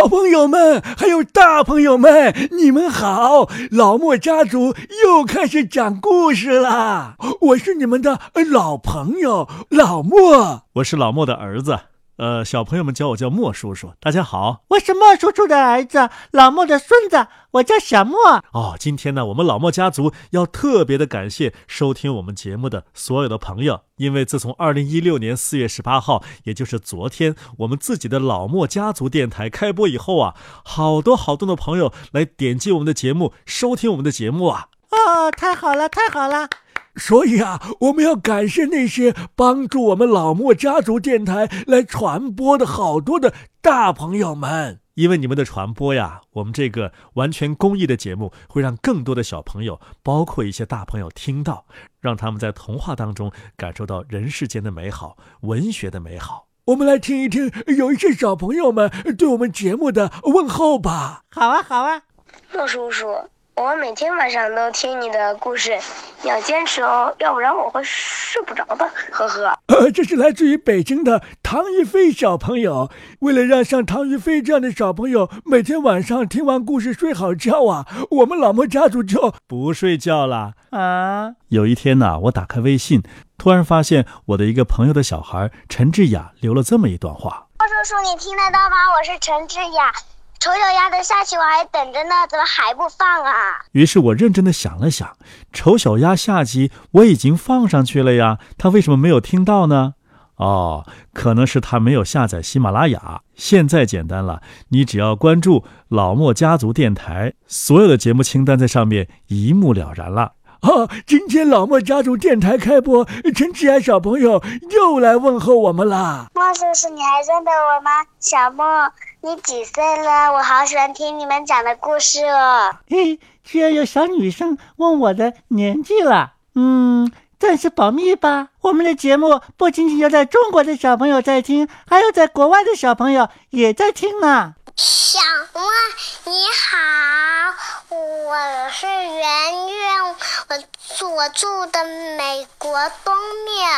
小朋友们，还有大朋友们，你们好！老莫家族又开始讲故事啦。我是你们的老朋友老莫，我是老莫的儿子。呃，小朋友们叫我叫莫叔叔，大家好，我是莫叔叔的儿子，老莫的孙子，我叫小莫。哦，今天呢，我们老莫家族要特别的感谢收听我们节目的所有的朋友，因为自从二零一六年四月十八号，也就是昨天，我们自己的老莫家族电台开播以后啊，好多好多的朋友来点击我们的节目，收听我们的节目啊。哦，太好了，太好了。所以啊，我们要感谢那些帮助我们老莫家族电台来传播的好多的大朋友们，因为你们的传播呀，我们这个完全公益的节目会让更多的小朋友，包括一些大朋友听到，让他们在童话当中感受到人世间的美好、文学的美好。我们来听一听有一些小朋友们对我们节目的问候吧。好啊，好啊，莫叔叔。我每天晚上都听你的故事，你要坚持哦，要不然我会睡不着的。呵呵。呃，这是来自于北京的唐一飞小朋友。为了让像唐一飞这样的小朋友每天晚上听完故事睡好觉啊，我们老莫家族就不睡觉了啊。有一天呢，我打开微信，突然发现我的一个朋友的小孩陈志雅留了这么一段话。莫叔叔，你听得到吗？我是陈志雅。丑小鸭的下集我还等着呢，怎么还不放啊？于是我认真的想了想，丑小鸭下集我已经放上去了呀，他为什么没有听到呢？哦，可能是他没有下载喜马拉雅。现在简单了，你只要关注老莫家族电台，所有的节目清单在上面一目了然了。啊，今天老莫家族电台开播，陈志安小朋友又来问候我们啦。莫叔叔，你还认得我吗？小莫，你几岁了？我好喜欢听你们讲的故事哦。嘿，居然有小女生问我的年纪了。嗯，暂时保密吧。我们的节目不仅仅有在中国的小朋友在听，还有在国外的小朋友也在听呢。小莫，你好，我是圆圆，我住我住的美国东面。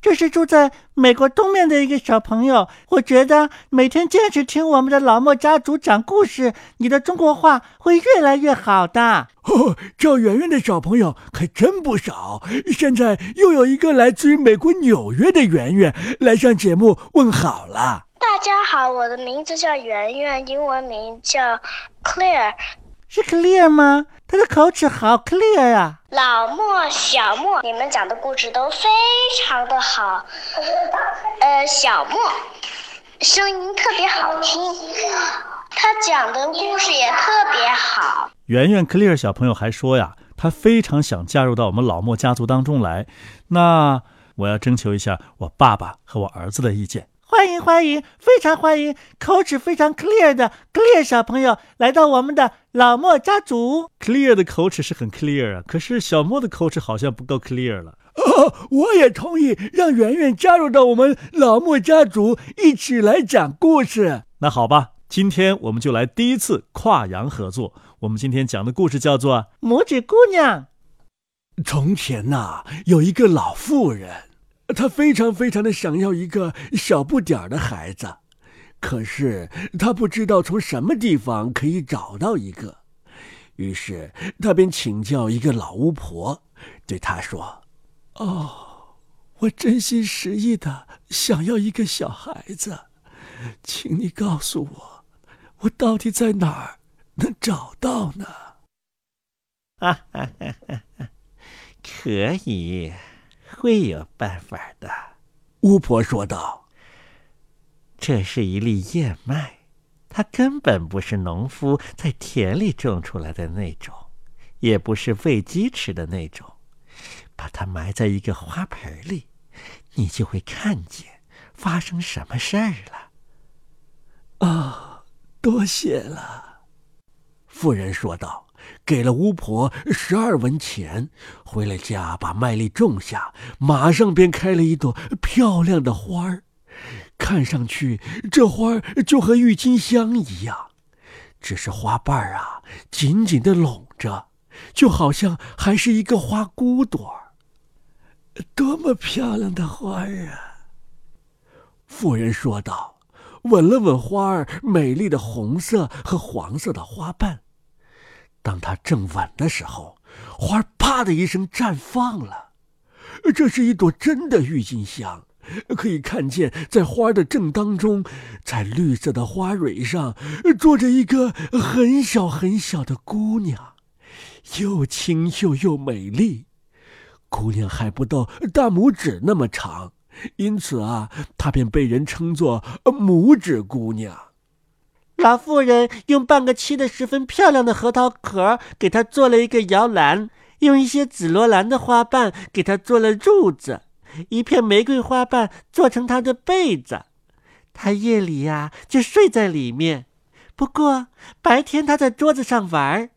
这是住在美国东面的一个小朋友。我觉得每天坚持听我们的老莫家族讲故事，你的中国话会越来越好的。哦，叫圆圆的小朋友还真不少。现在又有一个来自于美国纽约的圆圆来上节目问好了。大家好，我的名字叫圆圆，英文名叫 Clear，是 Clear 吗？他的口齿好 Clear 啊！老莫、小莫，你们讲的故事都非常的好。呃，小莫声音特别好听，他讲的故事也特别好。圆圆 Clear 小朋友还说呀，他非常想加入到我们老莫家族当中来。那我要征求一下我爸爸和我儿子的意见。欢迎欢迎，非常欢迎！口齿非常 clear 的 clear 小朋友来到我们的老莫家族。clear 的口齿是很 clear 啊，可是小莫的口齿好像不够 clear 了。哦，我也同意让圆圆加入到我们老莫家族，一起来讲故事。那好吧，今天我们就来第一次跨洋合作。我们今天讲的故事叫做《拇指姑娘》。从前呐，有一个老妇人。他非常非常的想要一个小不点儿的孩子，可是他不知道从什么地方可以找到一个，于是他便请教一个老巫婆，对他说：“哦，我真心实意的想要一个小孩子，请你告诉我，我到底在哪儿能找到呢？”哈哈哈哈哈，可以。会有办法的，巫婆说道：“这是一粒燕麦，它根本不是农夫在田里种出来的那种，也不是喂鸡吃的那种。把它埋在一个花盆里，你就会看见发生什么事儿了。”啊，多谢了，妇人说道。给了巫婆十二文钱，回了家把麦粒种下，马上便开了一朵漂亮的花儿。看上去这花儿就和郁金香一样，只是花瓣儿啊紧紧的拢着，就好像还是一个花骨朵儿。多么漂亮的花儿啊！妇人说道。吻了吻花儿美丽的红色和黄色的花瓣。当他正吻的时候，花儿啪的一声绽放了。这是一朵真的郁金香，可以看见在花的正当中，在绿色的花蕊上坐着一个很小很小的姑娘，又清秀又美丽。姑娘还不到大拇指那么长。因此啊，她便被人称作拇指姑娘。老妇人用半个切的十分漂亮的核桃壳给她做了一个摇篮，用一些紫罗兰的花瓣给她做了褥子，一片玫瑰花瓣做成她的被子。他夜里呀就睡在里面，不过白天他在桌子上玩。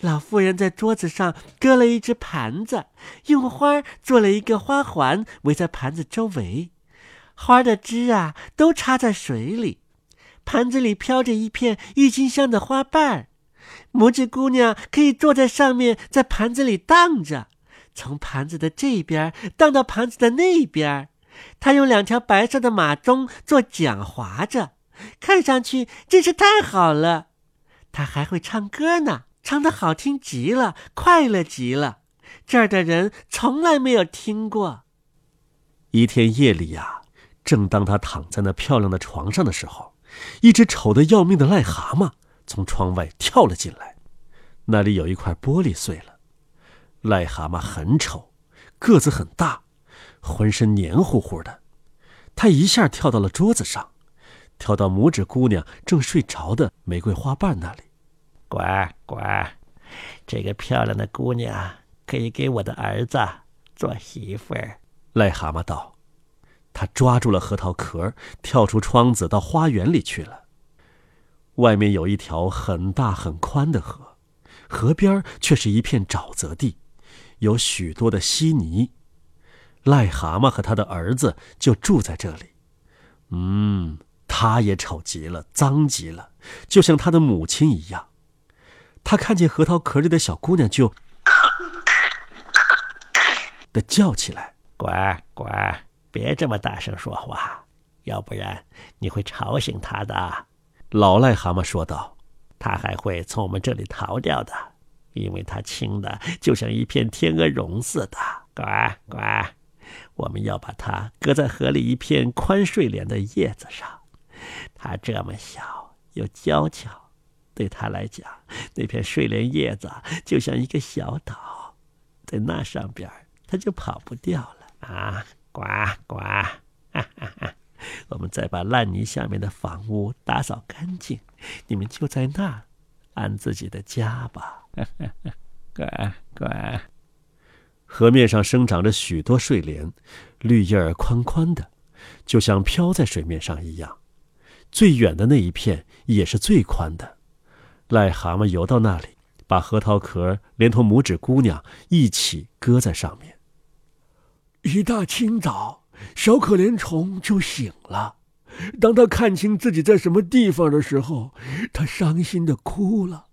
老妇人在桌子上搁了一只盘子，用花做了一个花环，围在盘子周围。花的枝啊，都插在水里。盘子里飘着一片郁金香的花瓣。拇指姑娘可以坐在上面，在盘子里荡着，从盘子的这边荡到盘子的那边。她用两条白色的马鬃做桨划着，看上去真是太好了。她还会唱歌呢。唱的好听极了，快乐极了，这儿的人从来没有听过。一天夜里呀，正当他躺在那漂亮的床上的时候，一只丑的要命的癞蛤蟆从窗外跳了进来。那里有一块玻璃碎了。癞蛤蟆很丑，个子很大，浑身黏糊糊的。它一下跳到了桌子上，跳到拇指姑娘正睡着的玫瑰花瓣那里。乖乖，这个漂亮的姑娘可以给我的儿子做媳妇儿。癞蛤蟆道：“他抓住了核桃壳，跳出窗子到花园里去了。外面有一条很大很宽的河，河边却是一片沼泽地，有许多的稀泥。癞蛤蟆和他的儿子就住在这里。嗯，他也丑极了，脏极了，就像他的母亲一样。”他看见核桃壳里的小姑娘，就 的叫起来：“乖乖，别这么大声说话，要不然你会吵醒他的。”老癞蛤蟆说道：“他还会从我们这里逃掉的，因为他轻的就像一片天鹅绒似的。”乖乖，我们要把它搁在河里一片宽睡莲的叶子上，它这么小又娇俏。对他来讲，那片睡莲叶子就像一个小岛，在那上边他就跑不掉了啊！呱呱！哈哈哈！我们再把烂泥下面的房屋打扫干净，你们就在那儿安自己的家吧！哈哈呱呱！河面上生长着许多睡莲，绿叶儿宽宽的，就像飘在水面上一样。最远的那一片也是最宽的。癞蛤蟆游到那里，把核桃壳连同拇指姑娘一起搁在上面。一大清早，小可怜虫就醒了。当他看清自己在什么地方的时候，他伤心的哭了，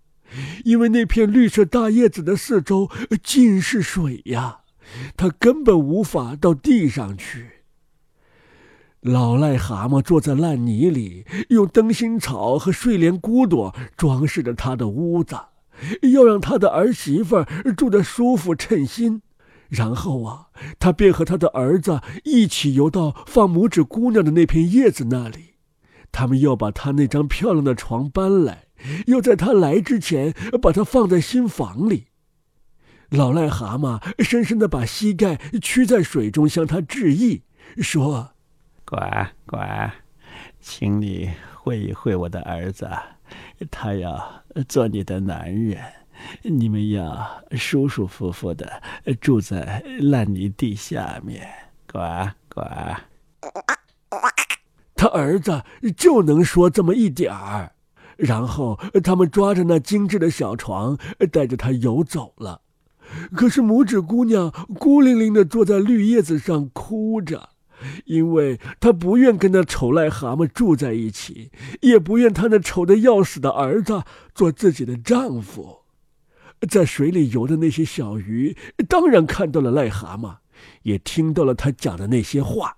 因为那片绿色大叶子的四周尽是水呀，他根本无法到地上去。老癞蛤蟆坐在烂泥里，用灯芯草和睡莲骨朵装饰着他的屋子，要让他的儿媳妇住得舒服称心。然后啊，他便和他的儿子一起游到放拇指姑娘的那片叶子那里。他们要把他那张漂亮的床搬来，要在他来之前把它放在新房里。老癞蛤蟆深深地把膝盖屈在水中，向他致意，说。乖乖，请你会一会我的儿子，他要做你的男人，你们要舒舒服服的住在烂泥地下面。呱呱，他儿子就能说这么一点儿，然后他们抓着那精致的小床，带着他游走了。可是拇指姑娘孤零零的坐在绿叶子上哭着。因为她不愿跟那丑癞蛤蟆住在一起，也不愿他那丑的要死的儿子做自己的丈夫。在水里游的那些小鱼，当然看到了癞蛤蟆，也听到了他讲的那些话。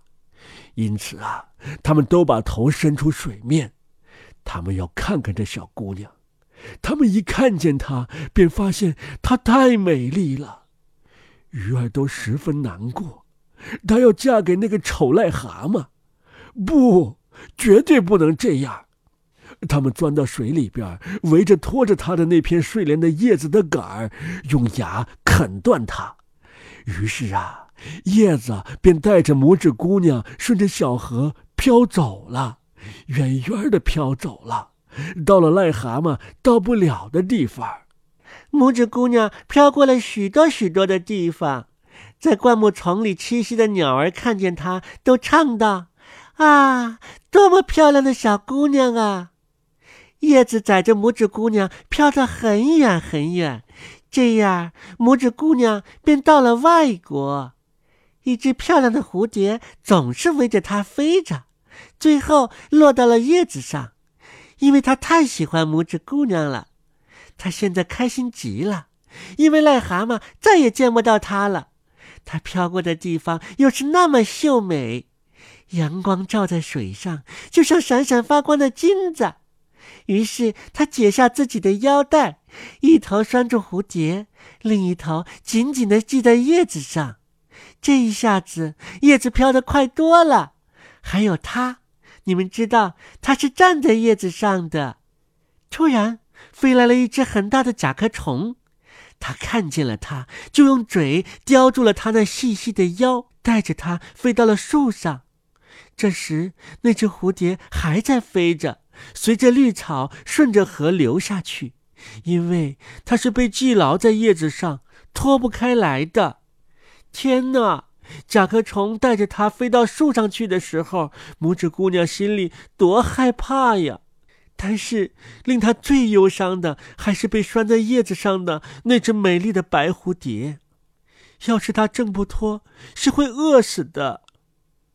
因此啊，他们都把头伸出水面，他们要看看这小姑娘。他们一看见她，便发现她太美丽了。鱼儿都十分难过，她要嫁给那个丑癞蛤蟆。不，绝对不能这样。他们钻到水里边，围着拖着他的那片睡莲的叶子的杆儿，用牙啃断它。于是啊。叶子便带着拇指姑娘顺着小河飘走了，远远的飘走了，到了癞蛤蟆到不了的地方。拇指姑娘飘过了许多许多的地方，在灌木丛里栖息的鸟儿看见她，都唱道：“啊，多么漂亮的小姑娘啊！”叶子载着拇指姑娘飘得很远很远，这样拇指姑娘便到了外国。一只漂亮的蝴蝶总是围着它飞着，最后落到了叶子上，因为它太喜欢拇指姑娘了。它现在开心极了，因为癞蛤蟆再也见不到它了。它飘过的地方又是那么秀美，阳光照在水上，就像闪闪发光的金子。于是它解下自己的腰带，一头拴住蝴蝶，另一头紧紧地系在叶子上。这一下子，叶子飘得快多了。还有它，你们知道，它是站在叶子上的。突然，飞来了一只很大的甲壳虫，它看见了它，就用嘴叼住了它那细细的腰，带着它飞到了树上。这时，那只蝴蝶还在飞着，随着绿草顺着河流下去，因为它是被系牢在叶子上，脱不开来的。天哪！甲壳虫带着它飞到树上去的时候，拇指姑娘心里多害怕呀！但是令她最忧伤的，还是被拴在叶子上的那只美丽的白蝴蝶。要是它挣不脱，是会饿死的。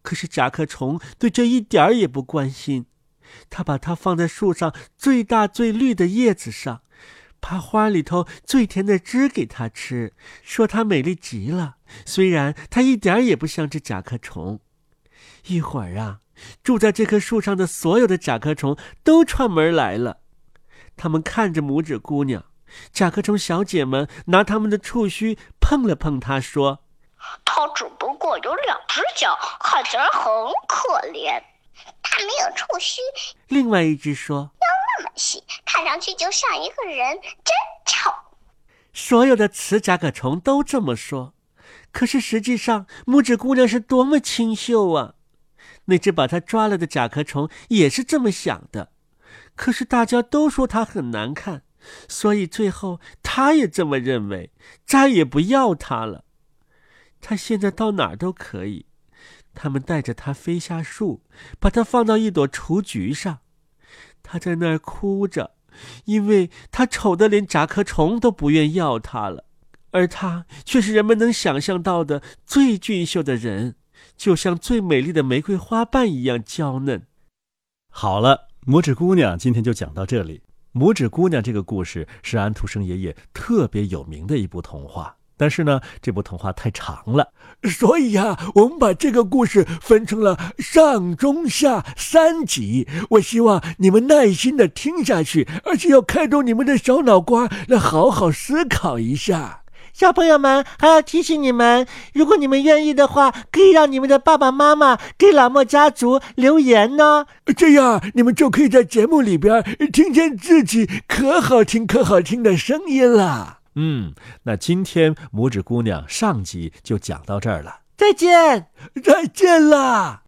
可是甲壳虫对这一点儿也不关心，他把它放在树上最大最绿的叶子上。把花里头最甜的汁给它吃，说它美丽极了。虽然它一点也不像只甲壳虫。一会儿啊，住在这棵树上的所有的甲壳虫都串门来了。他们看着拇指姑娘，甲壳虫小姐们拿他们的触须碰了碰她，说：“它只不过有两只脚，看起来很可怜。它没有触须。”另外一只说。腰那么细，看上去就像一个人，真丑。所有的雌甲壳虫都这么说，可是实际上，拇指姑娘是多么清秀啊！那只把她抓了的甲壳虫也是这么想的，可是大家都说她很难看，所以最后她也这么认为，再也不要她了。她现在到哪儿都可以，他们带着他飞下树，把她放到一朵雏菊上。他在那儿哭着，因为他丑得连甲壳虫都不愿要他了，而他却是人们能想象到的最俊秀的人，就像最美丽的玫瑰花瓣一样娇嫩。好了，拇指姑娘今天就讲到这里。拇指姑娘这个故事是安徒生爷爷特别有名的一部童话。但是呢，这部童话太长了，所以呀，我们把这个故事分成了上、中、下三集。我希望你们耐心的听下去，而且要开动你们的小脑瓜，来好好思考一下。小朋友们，还要提醒你们，如果你们愿意的话，可以让你们的爸爸妈妈给老莫家族留言呢。这样，你们就可以在节目里边听见自己可好听、可好听的声音了。嗯，那今天拇指姑娘上集就讲到这儿了，再见，再见啦。